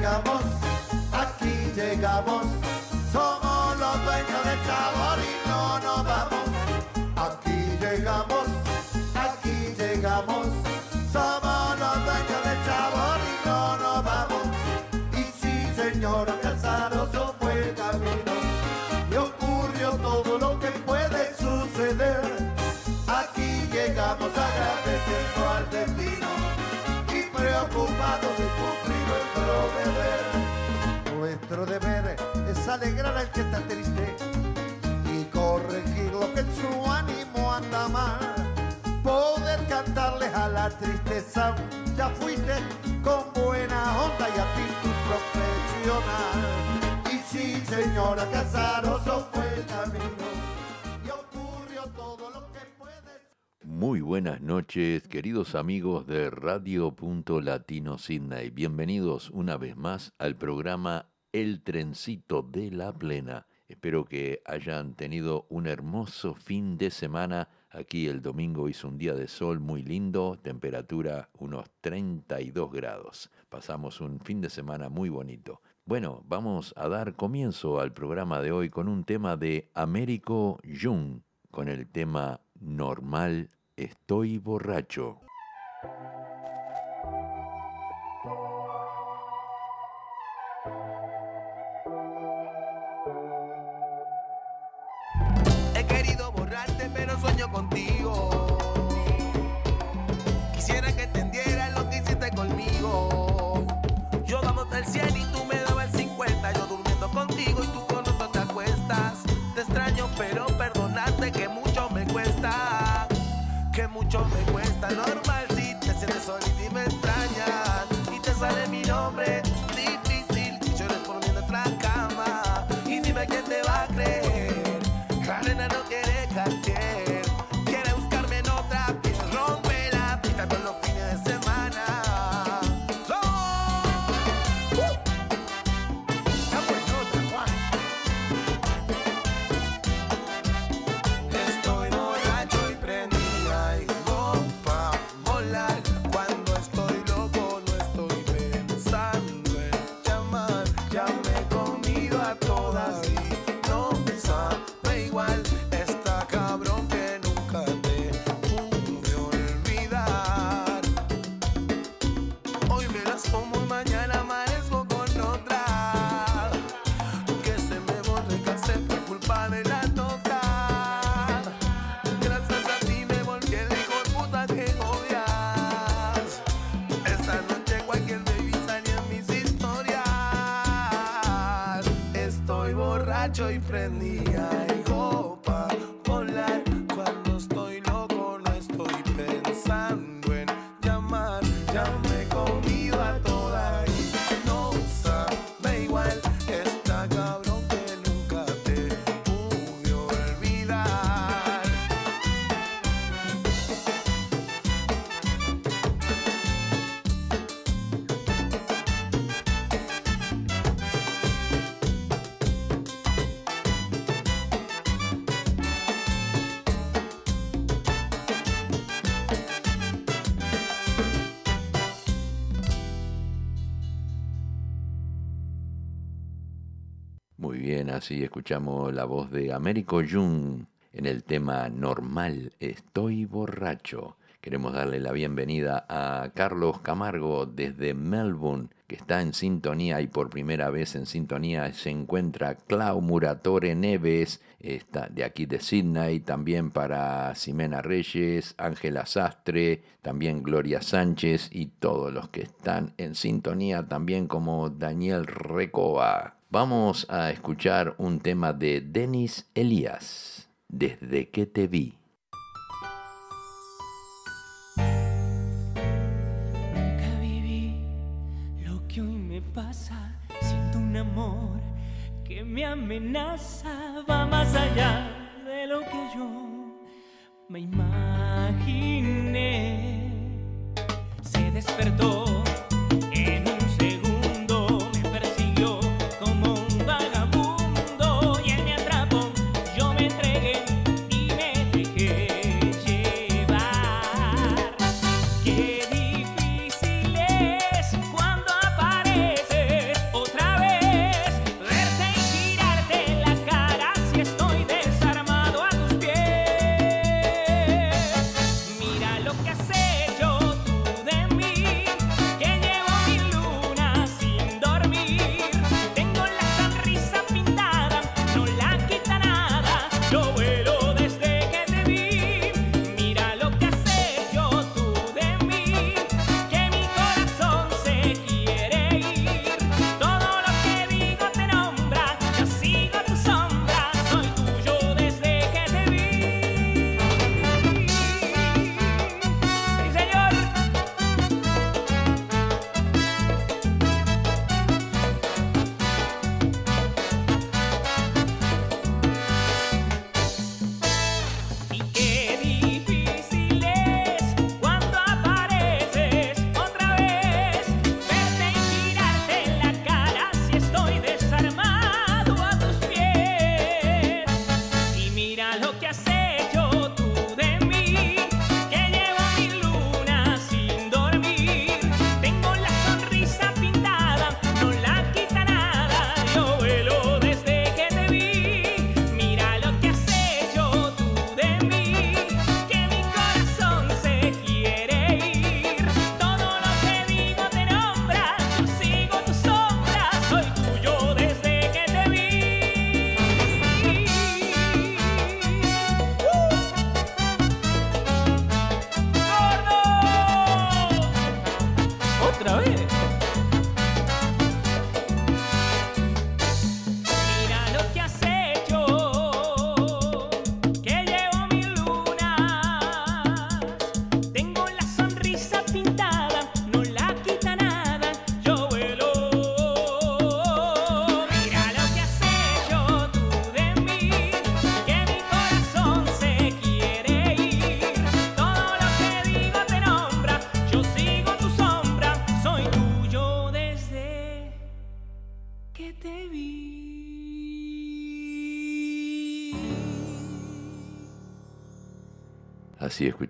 llegamos, aquí llegamos, Nuestro deber es alegrar al que está triste y corregir lo que en su ánimo anda mal. Poder cantarles a la tristeza, ya fuiste con buena onda y actitud profesional. Y sí, señora, Casaroso fue el camino Muy buenas noches, queridos amigos de Radio Punto Latino Sydney. Bienvenidos una vez más al programa El Trencito de la Plena. Espero que hayan tenido un hermoso fin de semana. Aquí el domingo hizo un día de sol muy lindo, temperatura unos 32 grados. Pasamos un fin de semana muy bonito. Bueno, vamos a dar comienzo al programa de hoy con un tema de Américo Jung, con el tema Normal Estoy Borracho. He querido borrarte, pero sueño contigo. Quisiera que entendieras lo que hiciste conmigo. Yo damos el 100 y tú me dabas el 50. Yo durmiendo contigo y tú con otro te acuestas. Te extraño, pero perdonarte que mucho me cuesta. Normal así escuchamos la voz de Américo Jung en el tema Normal, estoy borracho. Queremos darle la bienvenida a Carlos Camargo desde Melbourne, que está en sintonía y por primera vez en sintonía se encuentra Clau Muratore Neves, está de aquí de Sydney, también para Ximena Reyes, Ángela Sastre, también Gloria Sánchez y todos los que están en sintonía, también como Daniel Recoba. Vamos a escuchar un tema de Denis Elías, Desde que te vi. Nunca viví lo que hoy me pasa. Siento un amor que me amenaza. Va más allá de lo que yo me imaginé. Se despertó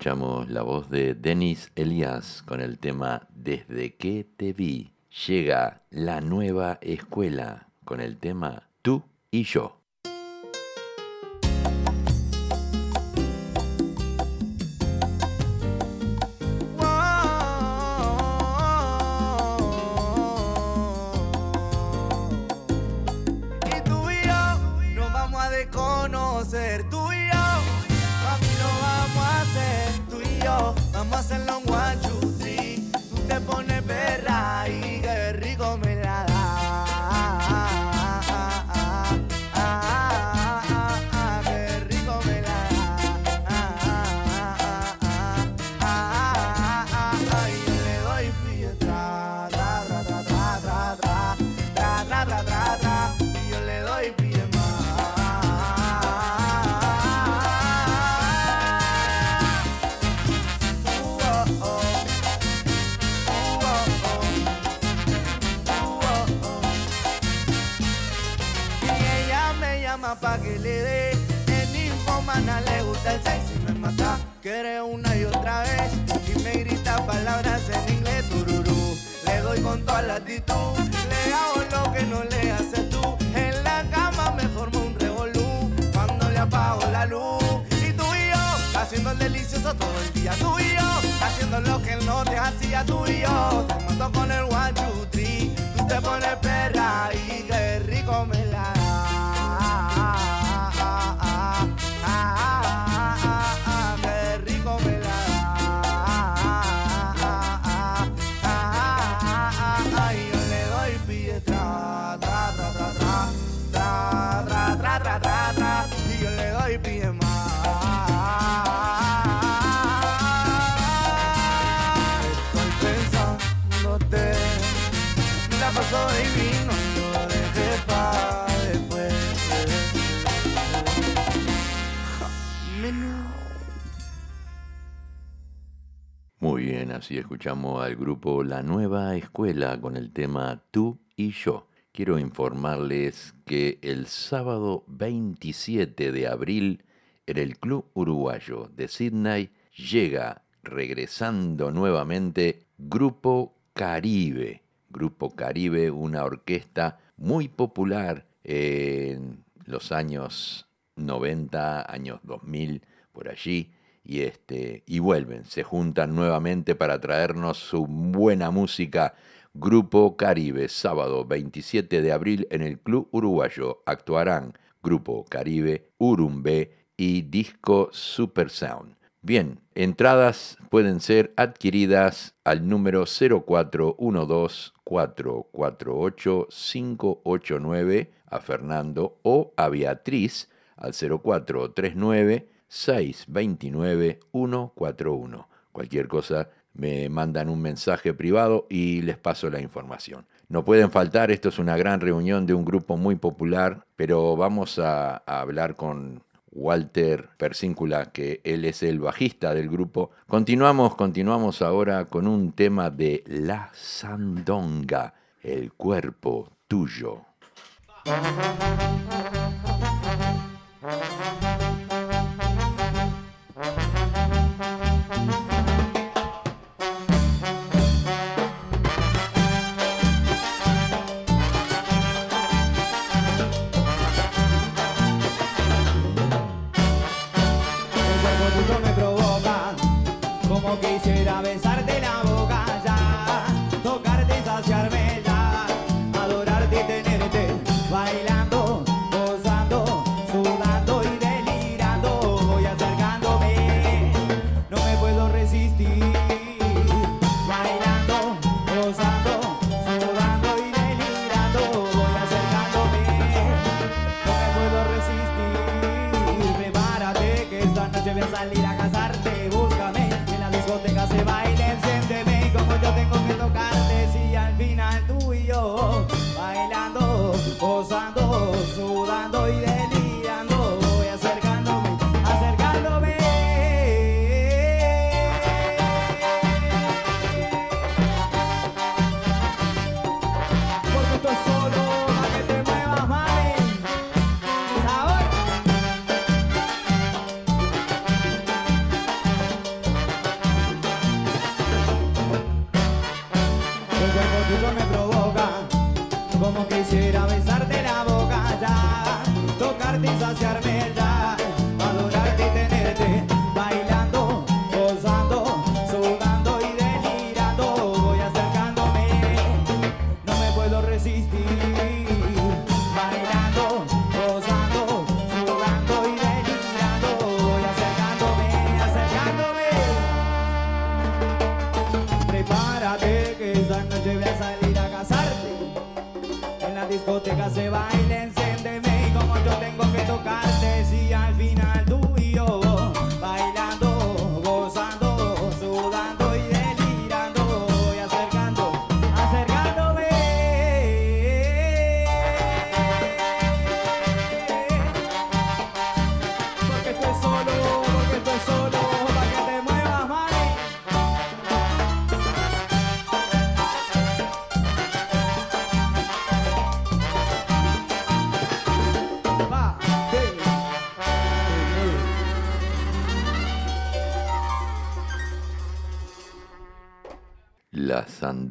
escuchamos la voz de Denis Elías con el tema Desde que te vi. Llega la nueva escuela con el tema Tú y yo. Escuchamos al grupo La Nueva Escuela con el tema Tú y yo. Quiero informarles que el sábado 27 de abril en el Club Uruguayo de Sydney llega regresando nuevamente Grupo Caribe. Grupo Caribe, una orquesta muy popular en los años 90, años 2000, por allí y este y vuelven, se juntan nuevamente para traernos su buena música. Grupo Caribe, sábado 27 de abril en el Club Uruguayo actuarán Grupo Caribe, Urumbe y Disco Super Sound. Bien, entradas pueden ser adquiridas al número 0412-448-589 a Fernando o a Beatriz al 0439-629-141. Cualquier cosa me mandan un mensaje privado y les paso la información. No pueden faltar, esto es una gran reunión de un grupo muy popular, pero vamos a, a hablar con Walter Persíncula, que él es el bajista del grupo. Continuamos, continuamos ahora con un tema de La Sandonga, el cuerpo tuyo.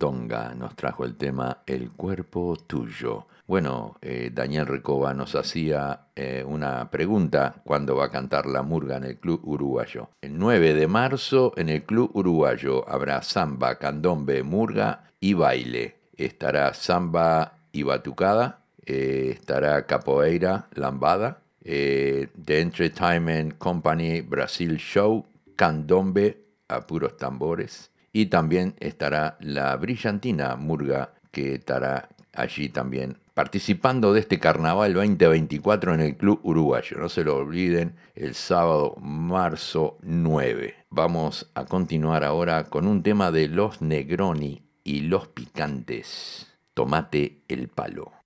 La Sandonga nos trajo el tema El cuerpo tuyo. Bueno, eh, Daniel Recoba nos hacía eh, una pregunta cuándo va a cantar la murga en el Club Uruguayo. El 9 de marzo en el Club Uruguayo habrá samba, candombe, murga y baile. Estará samba y batucada, eh, estará capoeira, lambada, The Entertainment Company Brasil Show, candombe a puros tambores. Y también estará la brillantina Murga, que estará allí también participando de este carnaval 2024 en el Club Uruguayo. No se lo olviden, el sábado, marzo 9. Vamos a continuar ahora con un tema de los Negroni y los Picantes. Tomate el palo.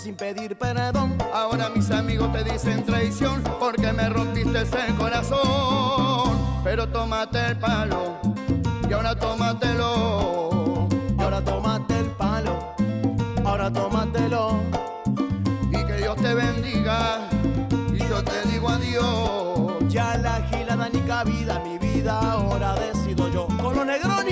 Sin pedir perdón. Ahora mis amigos te dicen traición porque me rompiste el corazón. Pero tómate el palo y ahora tómatelo. Ahora tómate el palo, ahora tómatelo. Y que Dios te bendiga y yo te digo adiós. Ya la gilada ni cabida, mi vida ahora decido yo. Con los Negroni,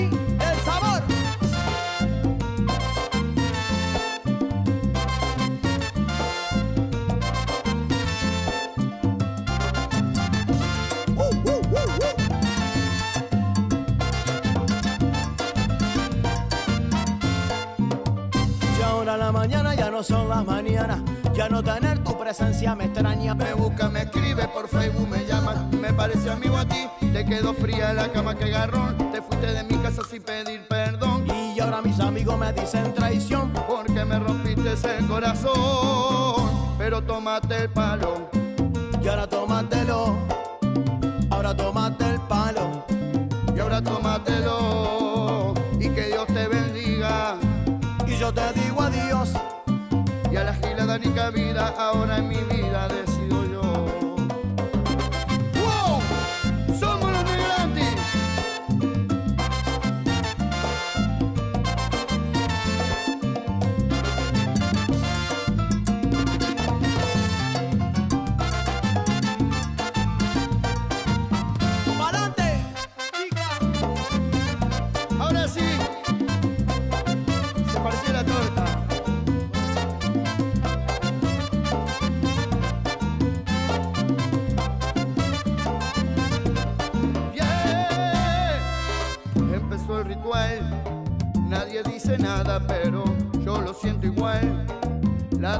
no son las mañanas, ya no tener tu presencia me extraña. Me busca, me escribe por Facebook, me llama. Me parece amigo a ti, te quedó fría la cama que garrón. Te fuiste de mi casa sin pedir perdón. Y ahora mis amigos me dicen traición. Porque me rompiste el corazón. Pero tómate el palo. Y ahora tómatelo, ahora tómate a la gilada ni cabida, ahora en mi vida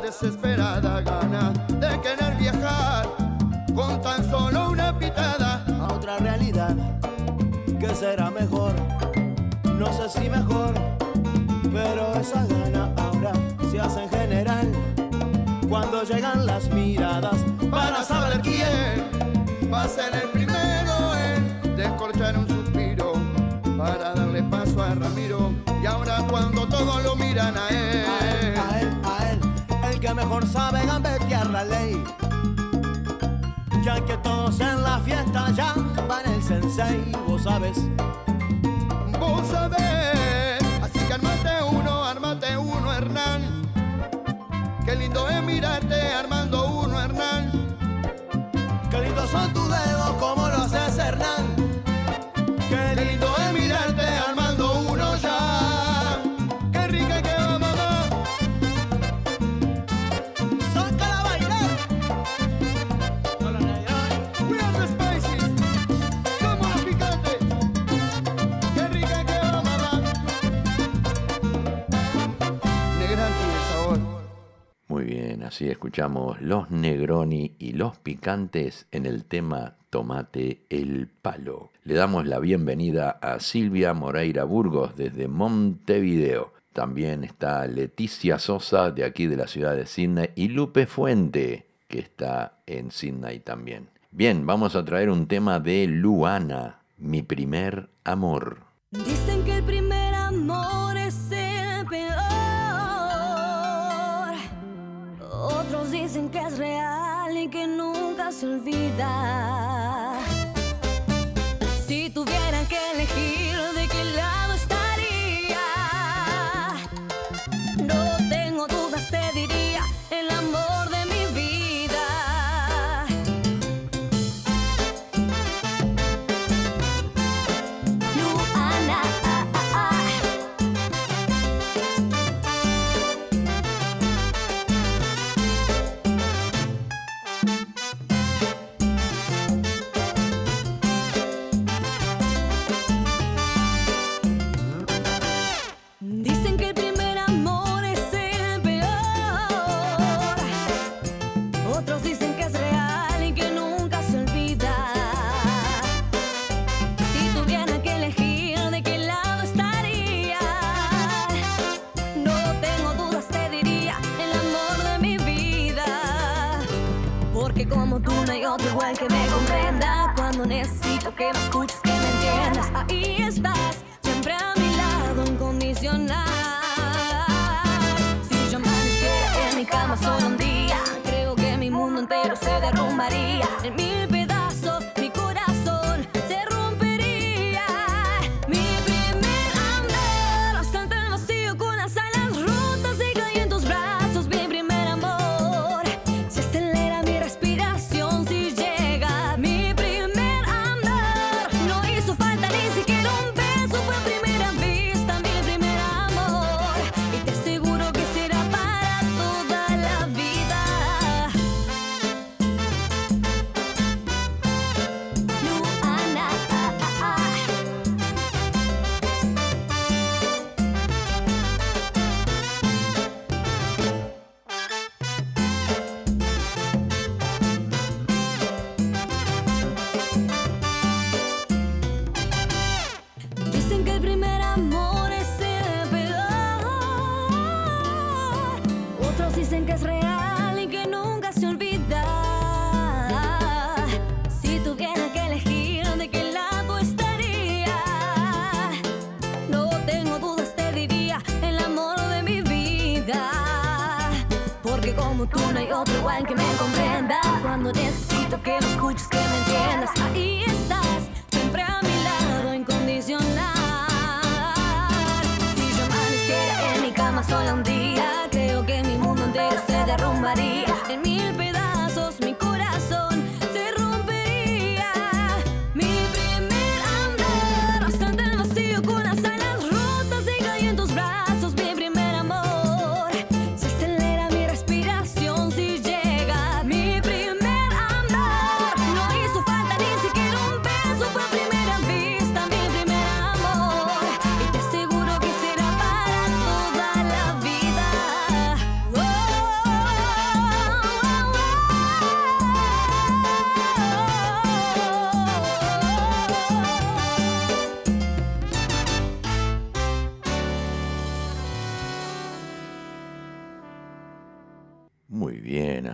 Desesperada gana de querer viajar con tan solo una pitada. A otra realidad que será mejor. no sé si mejor, pero esa gana ahora se hace en general. Cuando llegan las miradas para saber quién va a ser el primero en descorchar un suspiro para darle paso a Ramiro. Y ahora cuando todos lo miran a él, mejor sabe gambetear la ley. Ya que todos en la fiesta ya van el sensei, vos sabes. Escuchamos Los Negroni y Los Picantes en el tema Tomate el Palo. Le damos la bienvenida a Silvia Moreira Burgos desde Montevideo. También está Leticia Sosa de aquí de la ciudad de Sydney y Lupe Fuente que está en Sydney también. Bien, vamos a traer un tema de Luana, mi primer amor. Dicen que el primer amor dicen que es real y que nunca se olvida. Que me escuches, que me entiendas. Ahí estás, siempre a mi lado incondicional. Si yo amaneciera en mi cama solo un día Creo que mi mundo entero se derrumbaría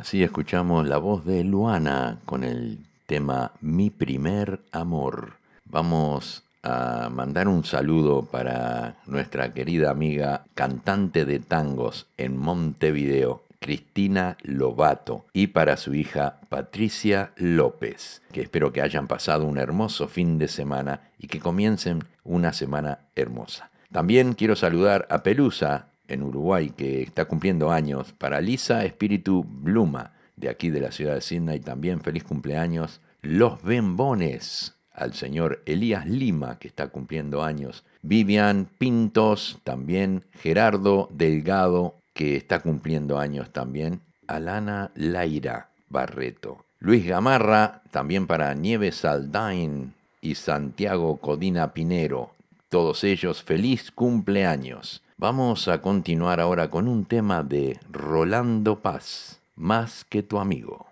Así escuchamos la voz de Luana con el tema Mi primer amor. Vamos a mandar un saludo para nuestra querida amiga cantante de tangos en Montevideo, Cristina Lobato, y para su hija Patricia López, que espero que hayan pasado un hermoso fin de semana y que comiencen una semana hermosa. También quiero saludar a Pelusa en Uruguay, que está cumpliendo años, para Lisa Espíritu Bluma, de aquí de la ciudad de Sydney, también feliz cumpleaños. Los Bembones, al señor Elías Lima, que está cumpliendo años. Vivian Pintos, también Gerardo Delgado, que está cumpliendo años también. Alana Laira Barreto. Luis Gamarra, también para Nieves Saldain y Santiago Codina Pinero. Todos ellos, feliz cumpleaños. Vamos a continuar ahora con un tema de Rolando Paz, Más que tu amigo.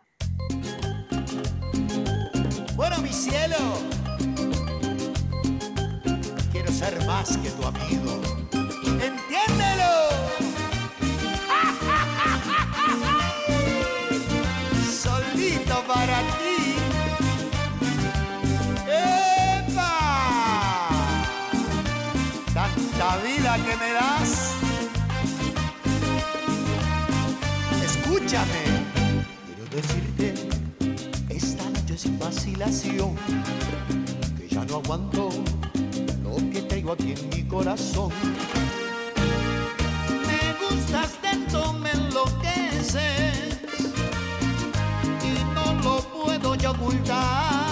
Bueno, mi cielo, quiero ser más que tu amigo. Escúchame. Quiero decirte esta noche sin vacilación que ya no aguanto lo que traigo aquí en mi corazón. Me gustas tanto, me enloqueces y no lo puedo ya ocultar.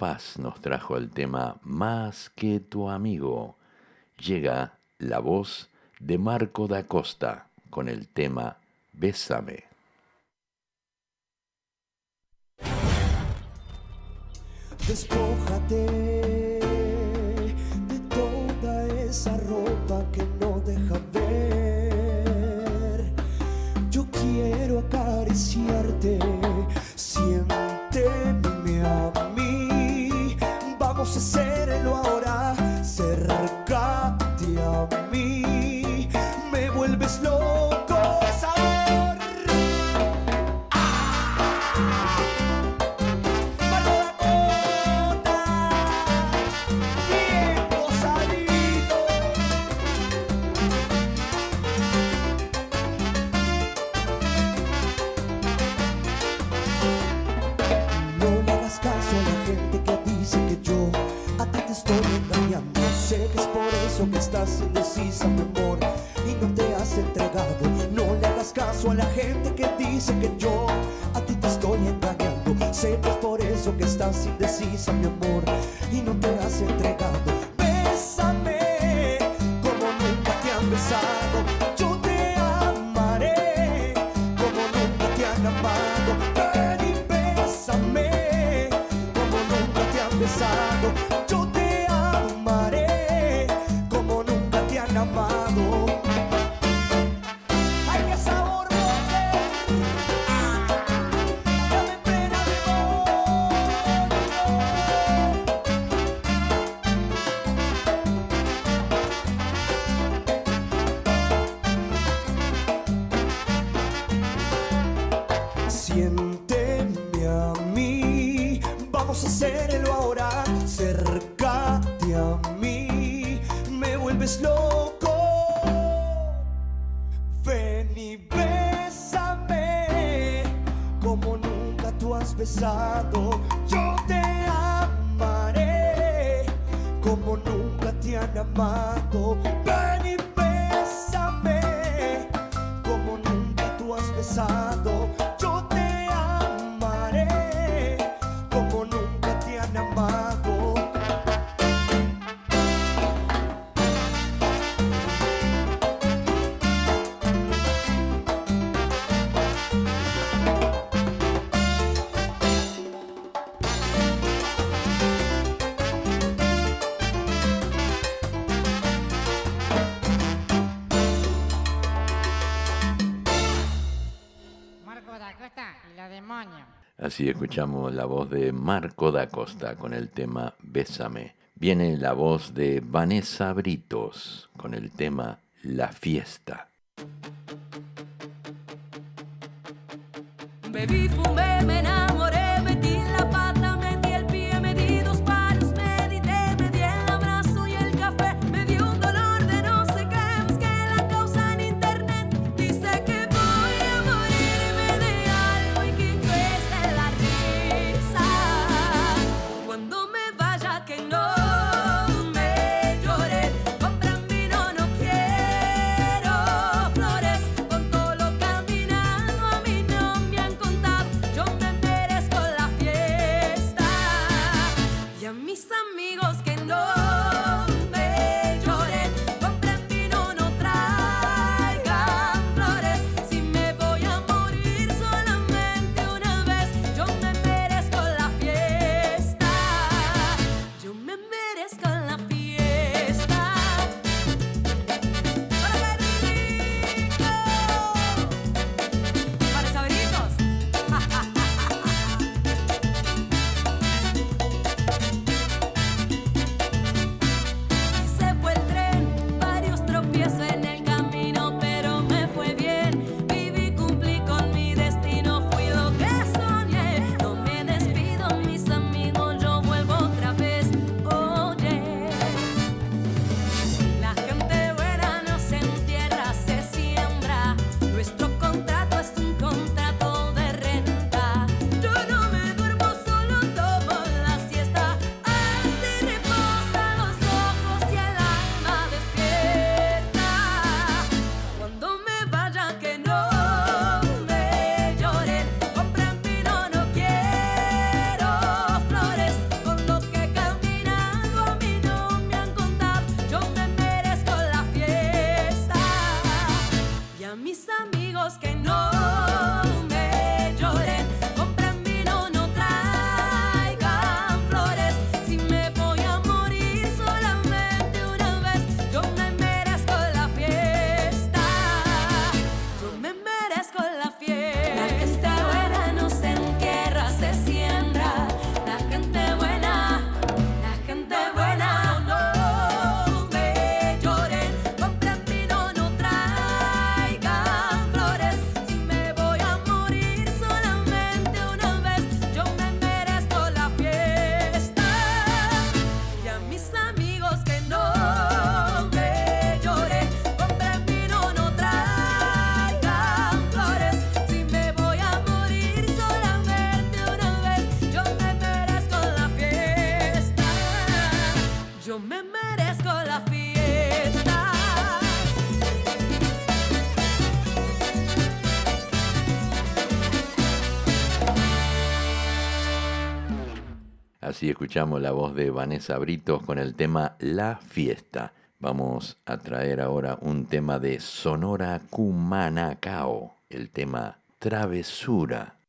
Paz nos trajo el tema Más que tu amigo. Llega la voz de Marco da Costa con el tema Bésame. Despójate de toda esa ropa que no deja ver. Yo quiero acariciarte, Just say. estás indecisa, mi amor, y no te has entregado. No le hagas caso a la gente que dice que yo a ti te estoy engañando. Sé que es por eso que estás indecisa, mi amor, y no te has entregado. Bésame como nunca te han besado. Yo te amaré como nunca te han amado. Así escuchamos la voz de Marco da Costa con el tema Bésame. Viene la voz de Vanessa Britos con el tema La fiesta. Escuchamos la voz de Vanessa Britos con el tema La Fiesta. Vamos a traer ahora un tema de Sonora Cumanacao, el tema Travesura.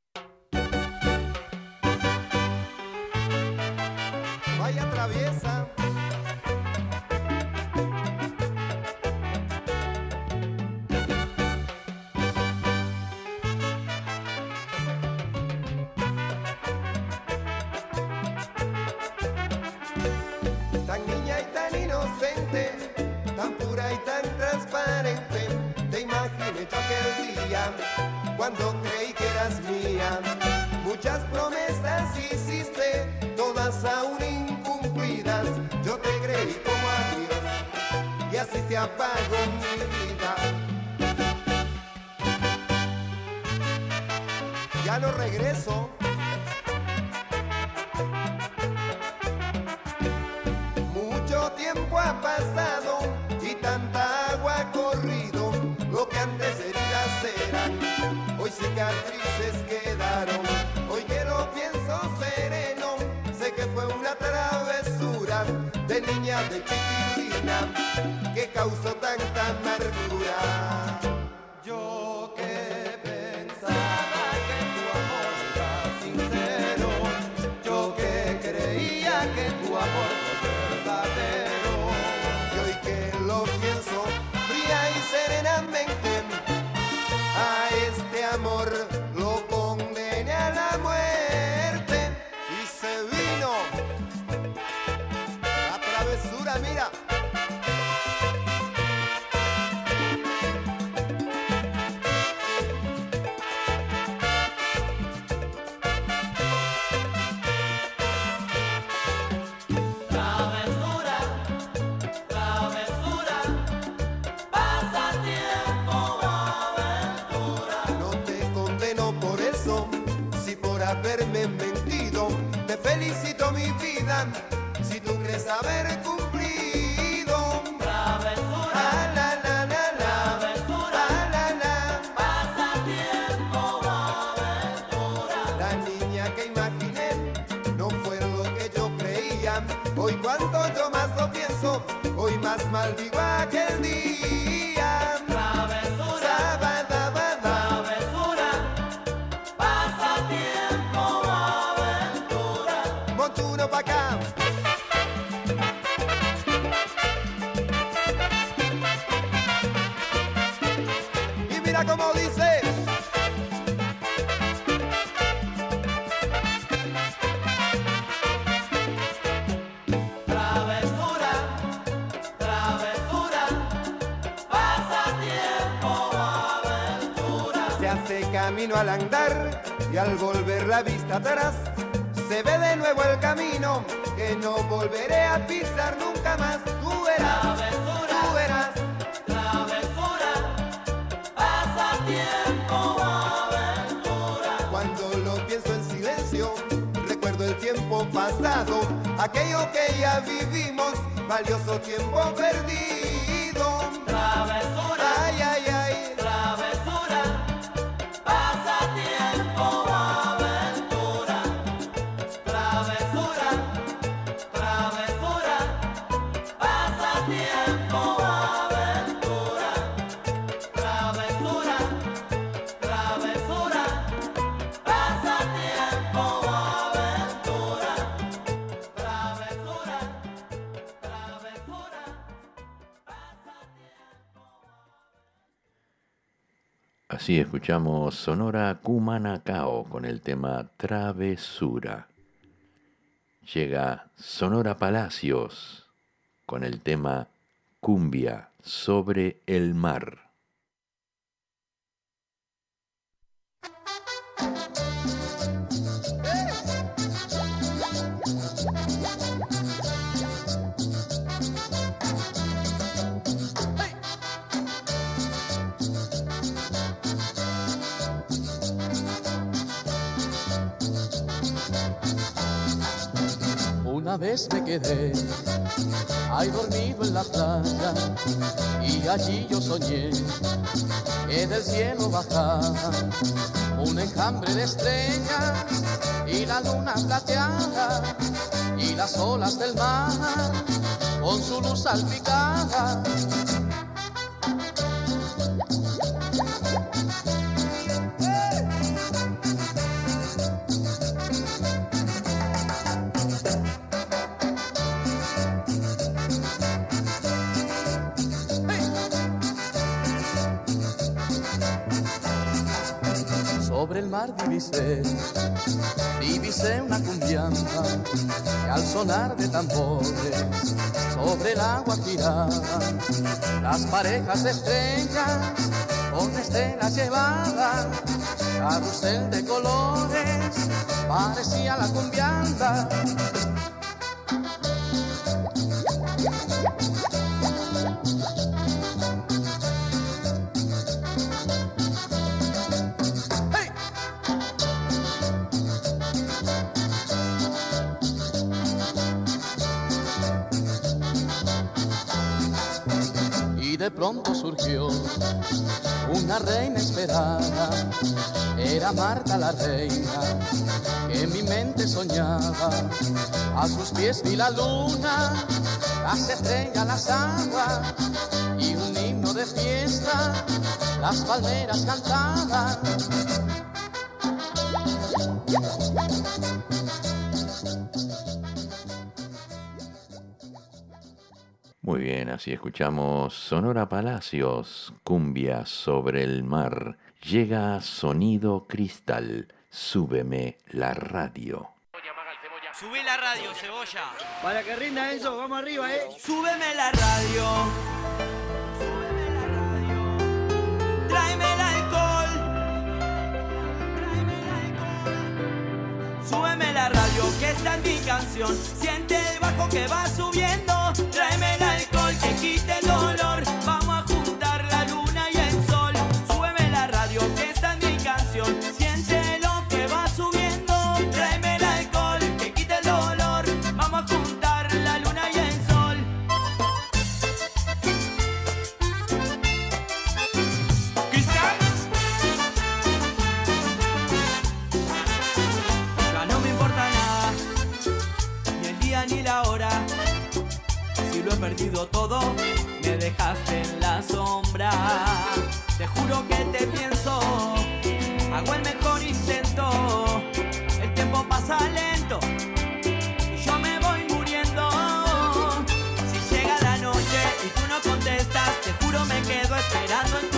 De niña de chiquitina que causó tanta amargura. Haber cumplido. Travesura, Ah, la, la, la, la. travesura, Ah, la, la. pasatiempo, aventura. La niña que imaginé no fue lo que yo creía. Hoy cuanto yo más lo pienso, hoy más maldigo atrás se ve de nuevo el camino que no volveré a pisar nunca más. Tú verás, Travesura, tú verás. travesura, pasatiempo, aventura. Cuando lo pienso en silencio, recuerdo el tiempo pasado, aquello que ya vivimos, valioso tiempo perdido. Así escuchamos Sonora Cumanacao con el tema Travesura. Llega Sonora Palacios con el tema Cumbia sobre el mar. Una vez me quedé hay dormido en la playa y allí yo soñé que del cielo bajaba un enjambre de estrellas y la luna plateada y las olas del mar con su luz salpicada. Sobre el mar divisé, divisé una cumbiamba que al sonar de tambores sobre el agua giraban las parejas estrellas con estelas llevadas, carrusel de colores, parecía la cumbiamba. De pronto surgió una reina esperada. Era Marta la reina que en mi mente soñaba. A sus pies vi la luna, las estrellas, las aguas y un himno de fiesta. Las palmeras cantaban. Muy bien, así escuchamos Sonora Palacios, cumbia sobre el mar. Llega sonido cristal, súbeme la radio. Subí la radio, cebolla. Para que rinda eso, vamos arriba, eh. Súbeme la radio. Súbeme la radio. Tráeme el alcohol. Tráeme el alcohol. Súbeme la radio, que esta es mi canción. Siente el bajo que va subiendo. Tráeme el perdido todo, me dejaste en la sombra. Te juro que te pienso, hago el mejor intento. El tiempo pasa lento y yo me voy muriendo. Si llega la noche y tú no contestas, te juro me quedo esperando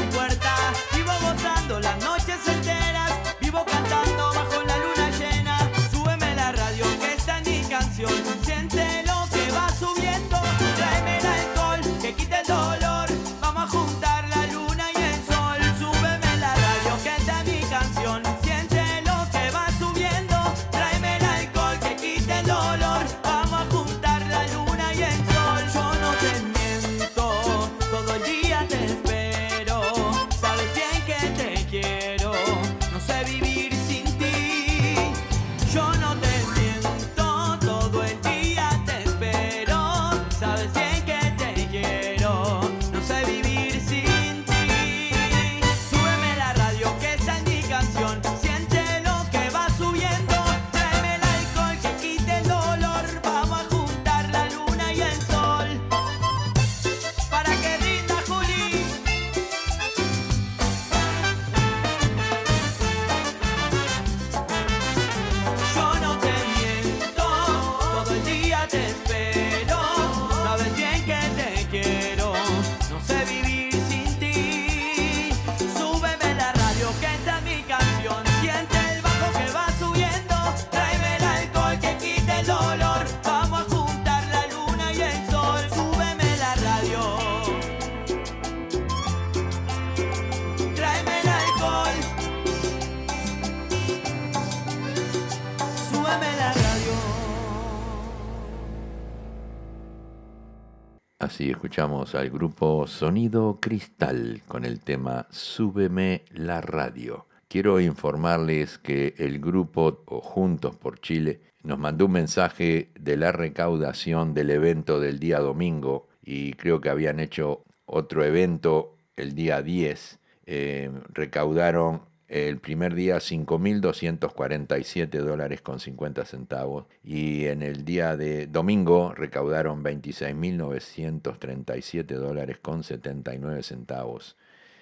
Así escuchamos al grupo Sonido Cristal con el tema Súbeme la radio. Quiero informarles que el grupo o Juntos por Chile nos mandó un mensaje de la recaudación del evento del día domingo y creo que habían hecho otro evento el día 10. Eh, recaudaron el primer día 5.247 dólares con 50 centavos y en el día de domingo recaudaron 26.937 dólares con 79 centavos.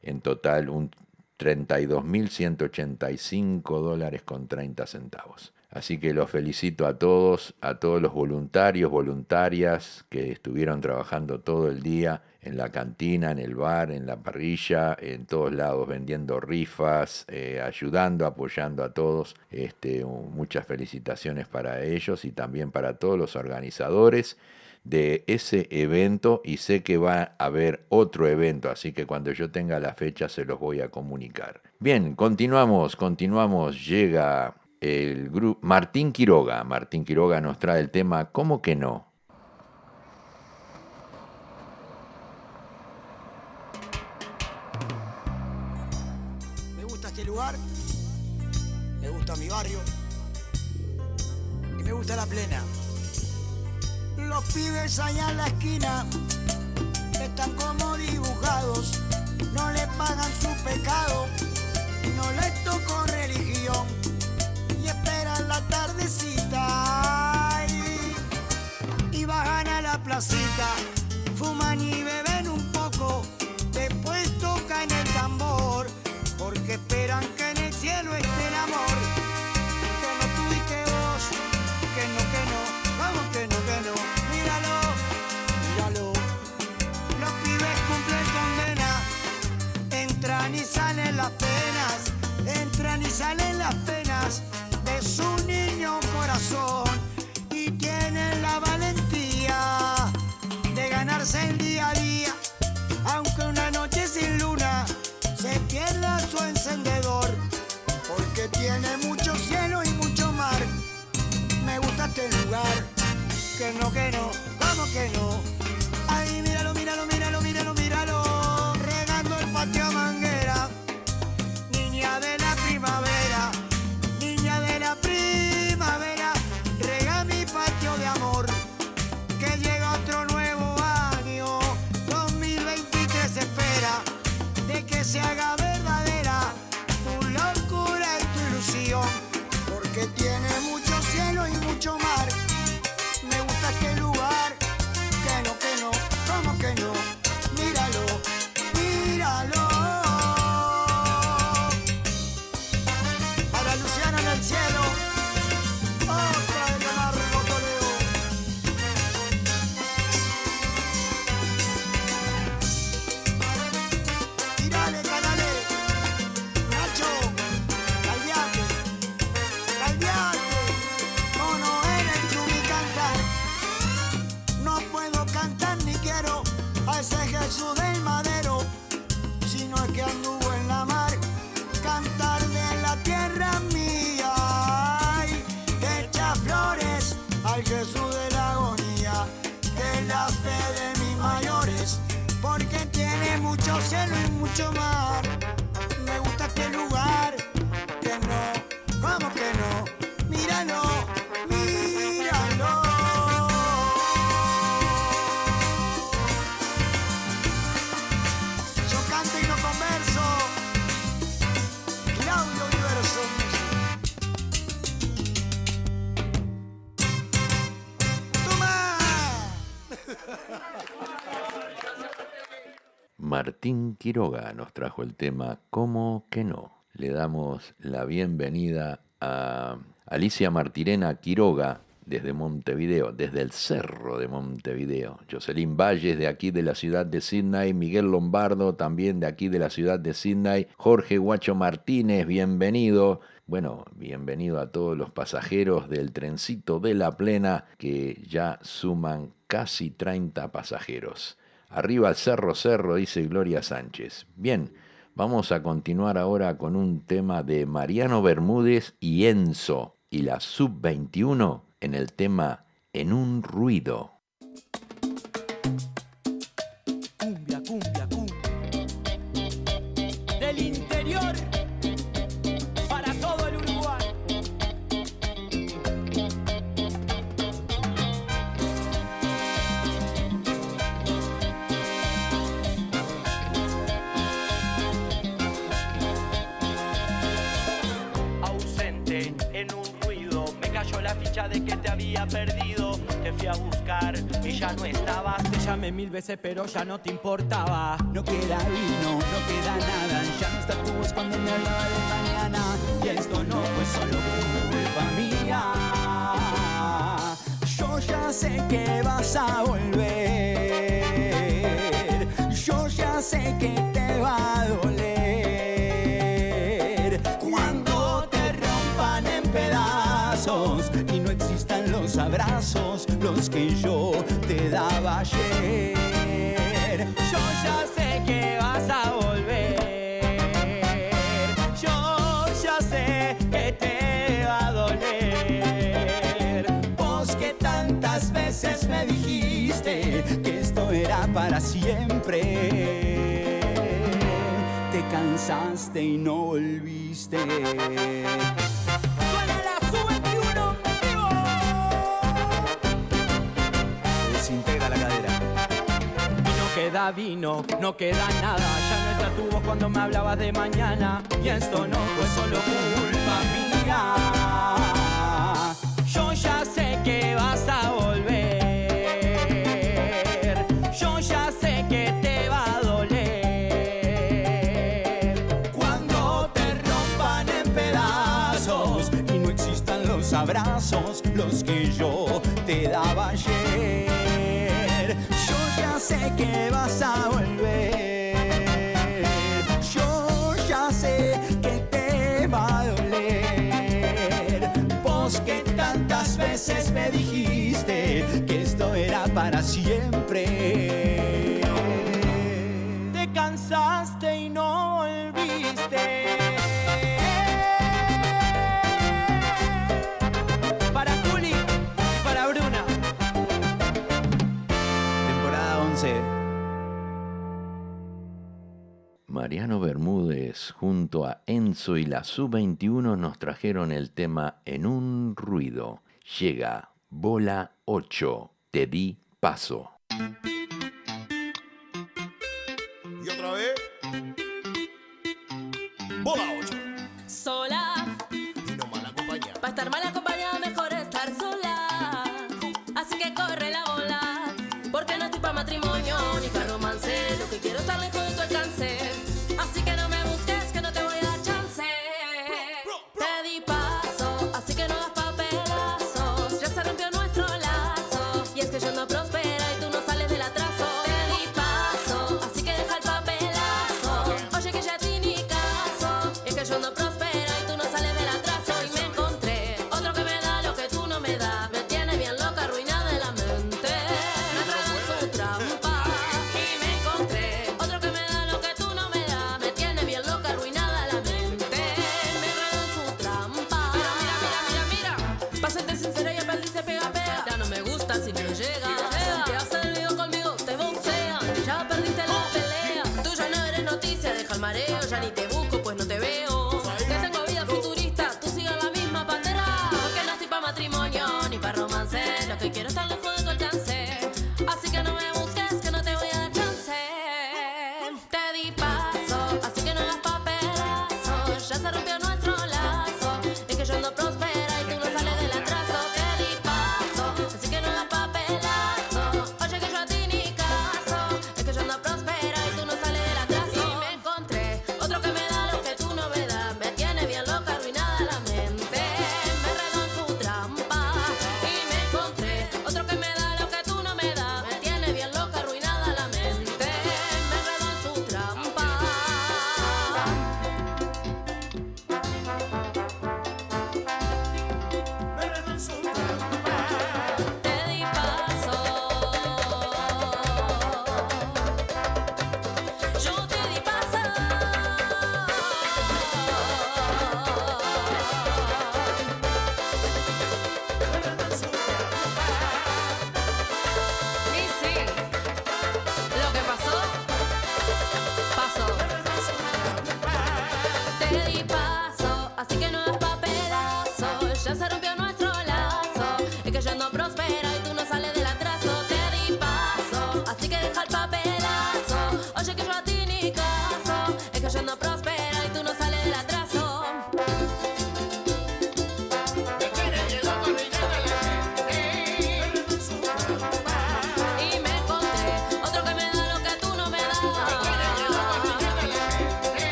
En total un 32.185 dólares con 30 centavos. Así que los felicito a todos, a todos los voluntarios, voluntarias que estuvieron trabajando todo el día en la cantina, en el bar, en la parrilla, en todos lados, vendiendo rifas, eh, ayudando, apoyando a todos. Este, muchas felicitaciones para ellos y también para todos los organizadores de ese evento y sé que va a haber otro evento, así que cuando yo tenga la fecha se los voy a comunicar. Bien, continuamos, continuamos, llega el grupo Martín Quiroga. Martín Quiroga nos trae el tema ¿Cómo que no? Barrio. Y me gusta la plena. Los pibes allá en la esquina están como dibujados, no le pagan su pecado, no les tocó religión. Y esperan la tardecita. Y, y bajan a la placita, fuman y beben un poco, después tocan el tambor, porque esperan que en el cielo esté Martín Quiroga nos trajo el tema ¿Cómo que no? Le damos la bienvenida a Alicia Martirena Quiroga desde Montevideo, desde el cerro de Montevideo. Jocelyn Valles de aquí de la ciudad de Sydney, Miguel Lombardo también de aquí de la ciudad de Sydney, Jorge Guacho Martínez, bienvenido. Bueno, bienvenido a todos los pasajeros del trencito de la plena que ya suman casi 30 pasajeros. Arriba al cerro cerro, dice Gloria Sánchez. Bien, vamos a continuar ahora con un tema de Mariano Bermúdez y Enzo y la Sub-21 en el tema En un ruido. Buscar y ya no estabas. Te llamé mil veces, pero ya no te importaba. No queda vino, no queda nada. Ya no está tu voz cuando me hablaba de mañana. Y esto no fue solo culpa mía. Yo ya sé que vas a volver. Yo ya sé que te va a doler. Los que yo te daba ayer. Yo ya sé que vas a volver. Yo ya sé que te va a doler. Vos que tantas veces me dijiste que esto era para siempre. Te cansaste y no volviste. Queda vino, no queda nada. Ya no está tu cuando me hablabas de mañana. Y esto no fue solo culpa mía. Yo ya sé que vas a volver. Yo ya sé que te va a doler. Cuando te rompan en pedazos y no existan los abrazos, los que yo te daba ayer. Sé que vas a volver. Yo ya sé que te va a doler. Vos que tantas veces me dijiste que esto era para siempre. Te cansaste y no volviste. Mariano Bermúdez junto a Enzo y la Sub-21 nos trajeron el tema En un ruido. Llega Bola 8. Te di paso. Y otra vez. Bola 8. Sola, Y no mal acompañada. para estar mal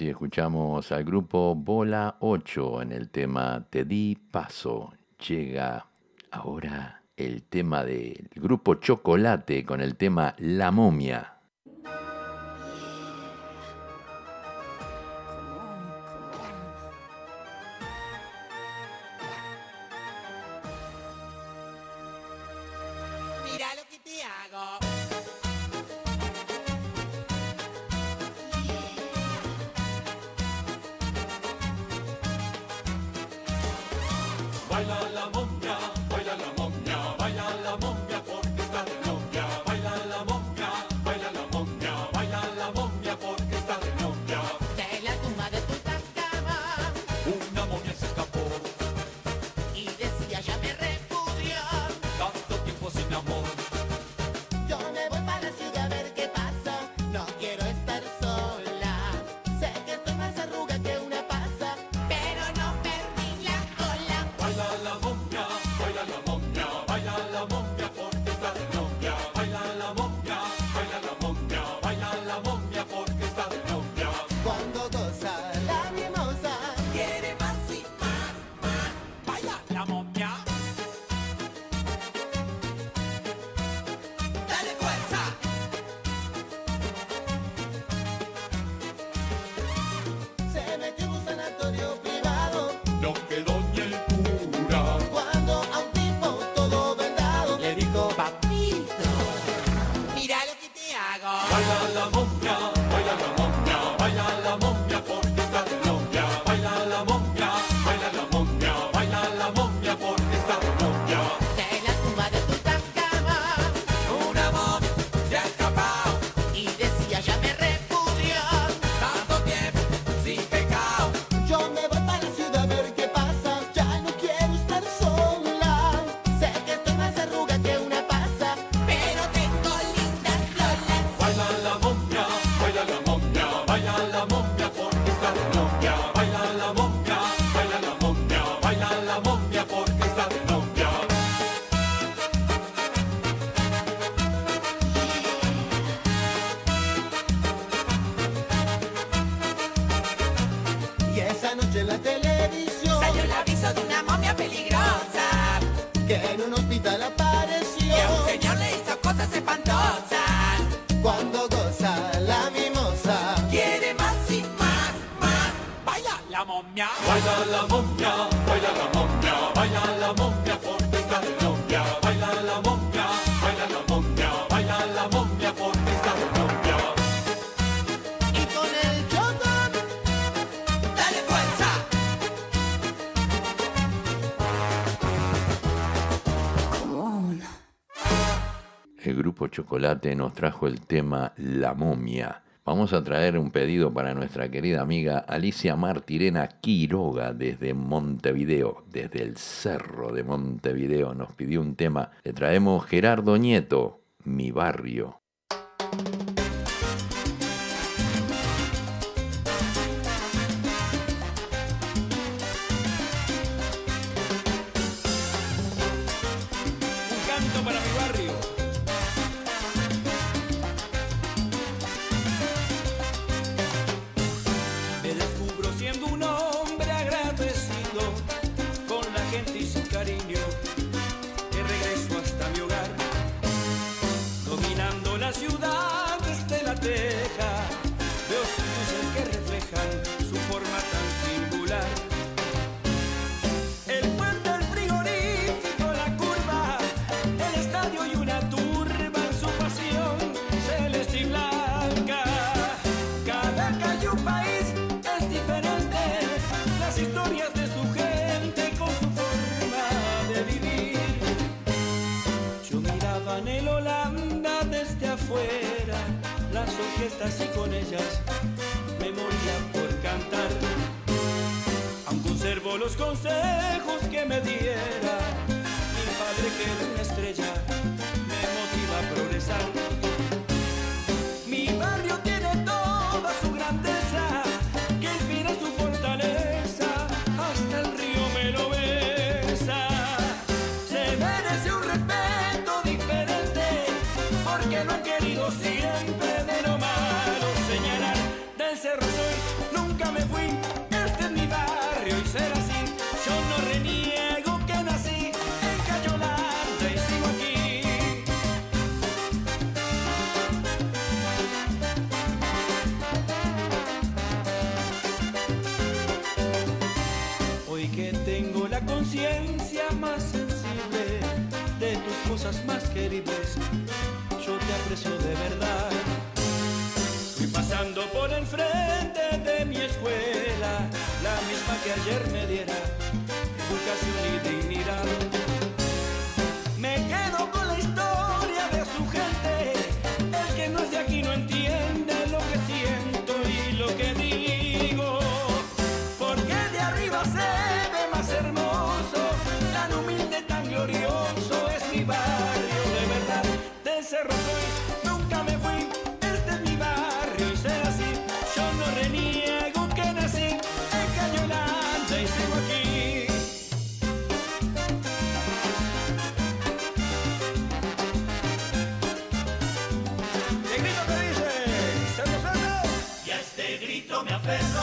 Así escuchamos al grupo Bola 8 en el tema Te di paso. Llega ahora el tema del grupo Chocolate con el tema La momia. grupo Chocolate nos trajo el tema La momia. Vamos a traer un pedido para nuestra querida amiga Alicia Martirena Quiroga desde Montevideo, desde el cerro de Montevideo. Nos pidió un tema. Le traemos Gerardo Nieto, Mi Barrio. conciencia más sensible de tus cosas más queribles. Yo te aprecio de verdad. Fui pasando por el frente de mi escuela, la misma que ayer me diera educación y dignidad. perdón.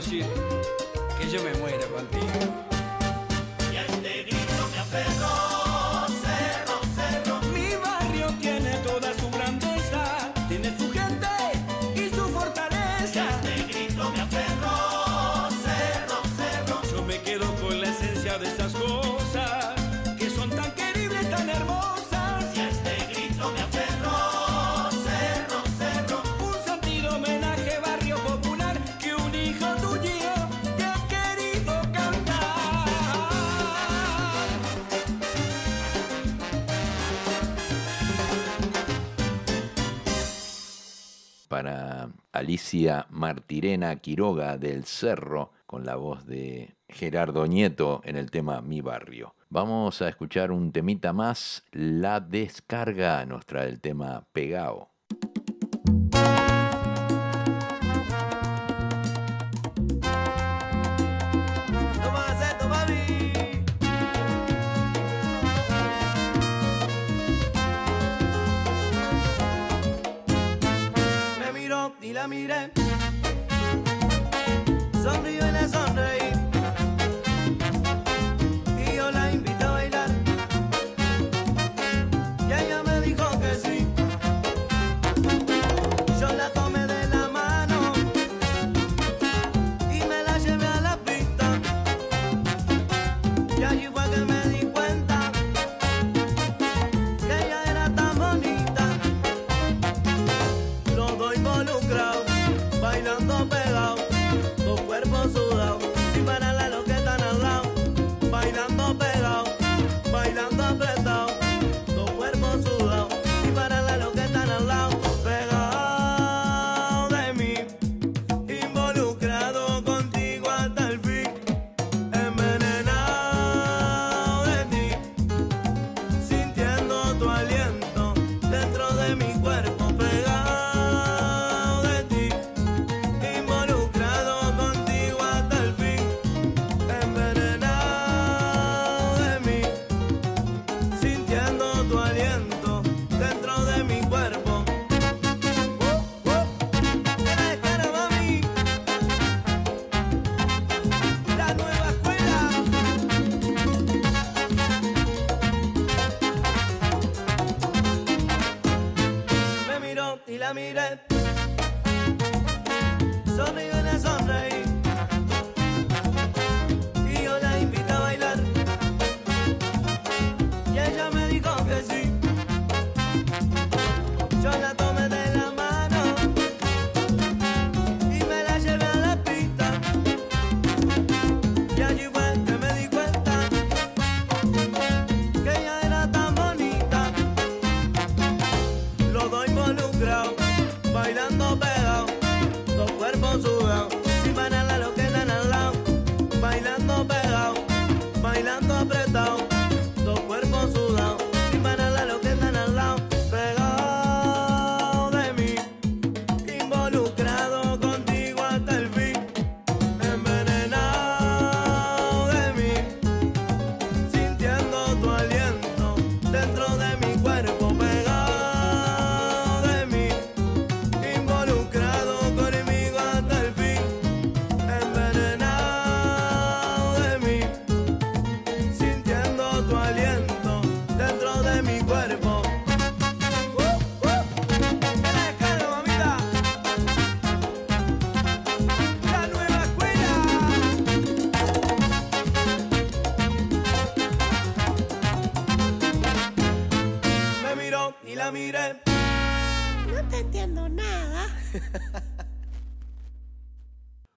decir que yo me muero. Alicia Martirena Quiroga del Cerro, con la voz de Gerardo Nieto en el tema Mi Barrio. Vamos a escuchar un temita más, La Descarga nos trae el tema Pegao. miré